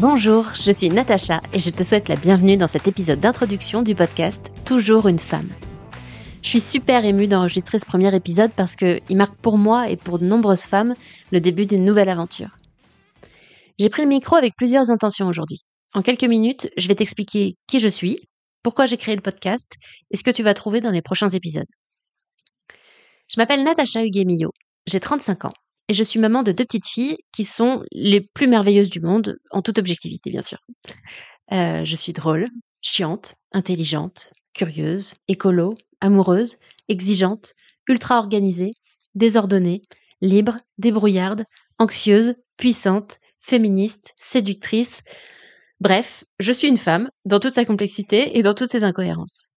Bonjour, je suis Natacha et je te souhaite la bienvenue dans cet épisode d'introduction du podcast Toujours une femme. Je suis super émue d'enregistrer ce premier épisode parce qu'il marque pour moi et pour de nombreuses femmes le début d'une nouvelle aventure. J'ai pris le micro avec plusieurs intentions aujourd'hui. En quelques minutes, je vais t'expliquer qui je suis, pourquoi j'ai créé le podcast et ce que tu vas trouver dans les prochains épisodes. Je m'appelle Natacha Huguemillo, j'ai 35 ans et je suis maman de deux petites filles qui sont les plus merveilleuses du monde, en toute objectivité bien sûr. Euh, je suis drôle, chiante, intelligente, curieuse, écolo, amoureuse, exigeante, ultra organisée, désordonnée, libre, débrouillarde, anxieuse, puissante, féministe, séductrice. Bref, je suis une femme dans toute sa complexité et dans toutes ses incohérences.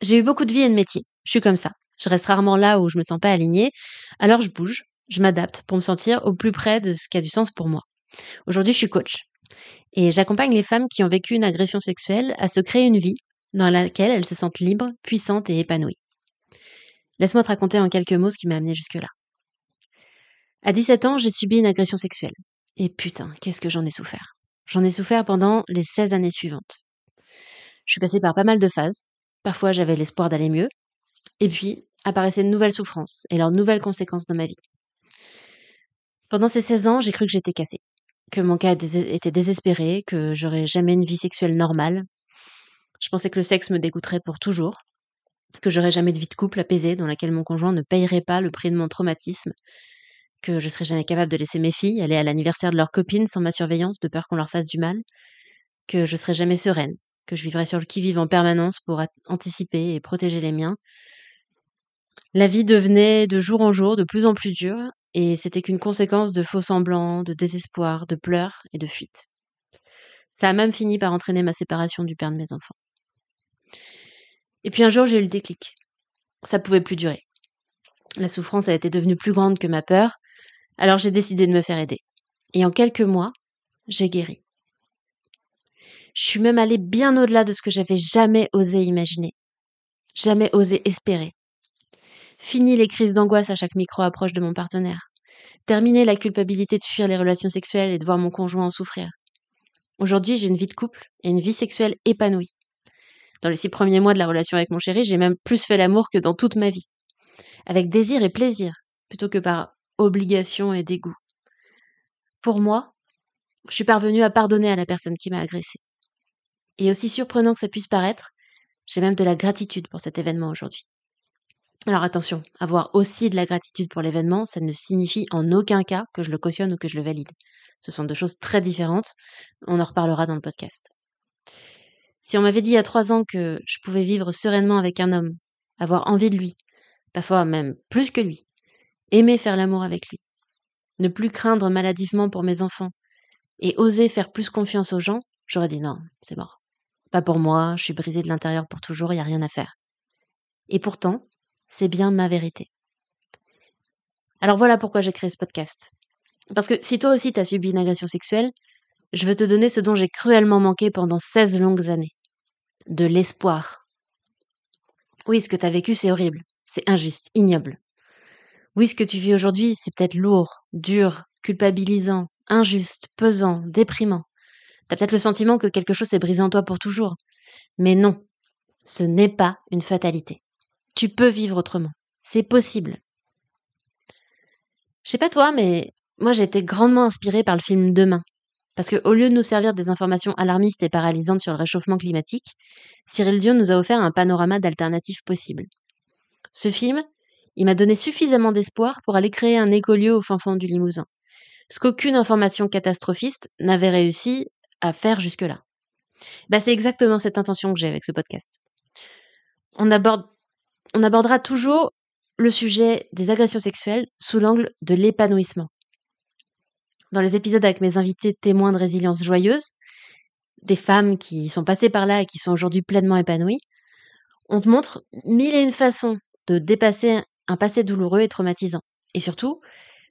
J'ai eu beaucoup de vie et de métier. Je suis comme ça. Je reste rarement là où je me sens pas alignée. Alors je bouge, je m'adapte pour me sentir au plus près de ce qui a du sens pour moi. Aujourd'hui, je suis coach. Et j'accompagne les femmes qui ont vécu une agression sexuelle à se créer une vie dans laquelle elles se sentent libres, puissantes et épanouies. Laisse-moi te raconter en quelques mots ce qui m'a amené jusque-là. À 17 ans, j'ai subi une agression sexuelle. Et putain, qu'est-ce que j'en ai souffert. J'en ai souffert pendant les 16 années suivantes. Je suis passée par pas mal de phases. Parfois, j'avais l'espoir d'aller mieux. Et puis, apparaissaient de nouvelles souffrances et leurs nouvelles conséquences dans ma vie. Pendant ces 16 ans, j'ai cru que j'étais cassée, que mon cas était désespéré, que j'aurais jamais une vie sexuelle normale. Je pensais que le sexe me dégoûterait pour toujours, que j'aurais jamais de vie de couple apaisée dans laquelle mon conjoint ne payerait pas le prix de mon traumatisme, que je serais jamais capable de laisser mes filles aller à l'anniversaire de leurs copines sans ma surveillance de peur qu'on leur fasse du mal, que je serais jamais sereine, que je vivrais sur le qui-vive en permanence pour anticiper et protéger les miens, la vie devenait de jour en jour de plus en plus dure, et c'était qu'une conséquence de faux semblants, de désespoir, de pleurs et de fuites. Ça a même fini par entraîner ma séparation du père de mes enfants. Et puis un jour, j'ai eu le déclic. Ça pouvait plus durer. La souffrance a été devenue plus grande que ma peur, alors j'ai décidé de me faire aider. Et en quelques mois, j'ai guéri. Je suis même allée bien au-delà de ce que j'avais jamais osé imaginer, jamais osé espérer. Fini les crises d'angoisse à chaque micro-approche de mon partenaire. Terminer la culpabilité de fuir les relations sexuelles et de voir mon conjoint en souffrir. Aujourd'hui, j'ai une vie de couple et une vie sexuelle épanouie. Dans les six premiers mois de la relation avec mon chéri, j'ai même plus fait l'amour que dans toute ma vie. Avec désir et plaisir, plutôt que par obligation et dégoût. Pour moi, je suis parvenue à pardonner à la personne qui m'a agressée. Et aussi surprenant que ça puisse paraître, j'ai même de la gratitude pour cet événement aujourd'hui. Alors attention, avoir aussi de la gratitude pour l'événement, ça ne signifie en aucun cas que je le cautionne ou que je le valide. Ce sont deux choses très différentes. On en reparlera dans le podcast. Si on m'avait dit il y a trois ans que je pouvais vivre sereinement avec un homme, avoir envie de lui, parfois même plus que lui, aimer faire l'amour avec lui, ne plus craindre maladivement pour mes enfants, et oser faire plus confiance aux gens, j'aurais dit non, c'est mort. Pas pour moi, je suis brisée de l'intérieur pour toujours, il n'y a rien à faire. Et pourtant, c'est bien ma vérité. Alors voilà pourquoi j'ai créé ce podcast. Parce que si toi aussi t'as subi une agression sexuelle, je veux te donner ce dont j'ai cruellement manqué pendant 16 longues années. De l'espoir. Oui, ce que t'as vécu, c'est horrible. C'est injuste, ignoble. Oui, ce que tu vis aujourd'hui, c'est peut-être lourd, dur, culpabilisant, injuste, pesant, déprimant. T'as peut-être le sentiment que quelque chose s'est brisé en toi pour toujours. Mais non, ce n'est pas une fatalité. Tu peux vivre autrement. C'est possible. Je sais pas toi, mais moi j'ai été grandement inspirée par le film Demain. Parce que au lieu de nous servir des informations alarmistes et paralysantes sur le réchauffement climatique, Cyril Dion nous a offert un panorama d'alternatives possibles. Ce film, il m'a donné suffisamment d'espoir pour aller créer un écolieu au fin du Limousin. Ce qu'aucune information catastrophiste n'avait réussi à faire jusque-là. Bah, c'est exactement cette intention que j'ai avec ce podcast. On aborde on abordera toujours le sujet des agressions sexuelles sous l'angle de l'épanouissement. Dans les épisodes avec mes invités témoins de résilience joyeuse, des femmes qui sont passées par là et qui sont aujourd'hui pleinement épanouies, on te montre mille et une façons de dépasser un passé douloureux et traumatisant. Et surtout,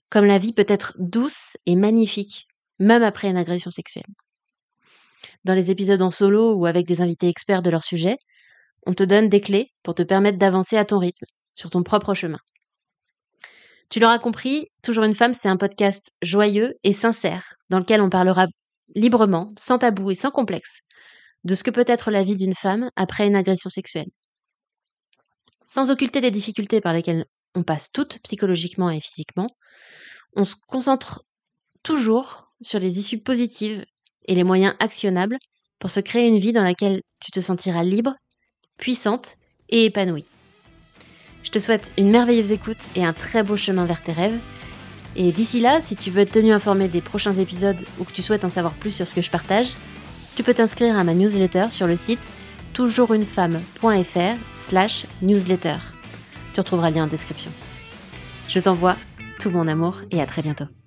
comme la vie peut être douce et magnifique, même après une agression sexuelle. Dans les épisodes en solo ou avec des invités experts de leur sujet, on te donne des clés pour te permettre d'avancer à ton rythme, sur ton propre chemin. Tu l'auras compris, Toujours une femme, c'est un podcast joyeux et sincère, dans lequel on parlera librement, sans tabou et sans complexe, de ce que peut être la vie d'une femme après une agression sexuelle. Sans occulter les difficultés par lesquelles on passe toutes, psychologiquement et physiquement, on se concentre toujours sur les issues positives et les moyens actionnables pour se créer une vie dans laquelle tu te sentiras libre, puissante et épanouie. Je te souhaite une merveilleuse écoute et un très beau chemin vers tes rêves. Et d'ici là, si tu veux être tenu informé des prochains épisodes ou que tu souhaites en savoir plus sur ce que je partage, tu peux t'inscrire à ma newsletter sur le site toujoursunefemme.fr slash newsletter. Tu retrouveras le lien en description. Je t'envoie tout mon amour et à très bientôt.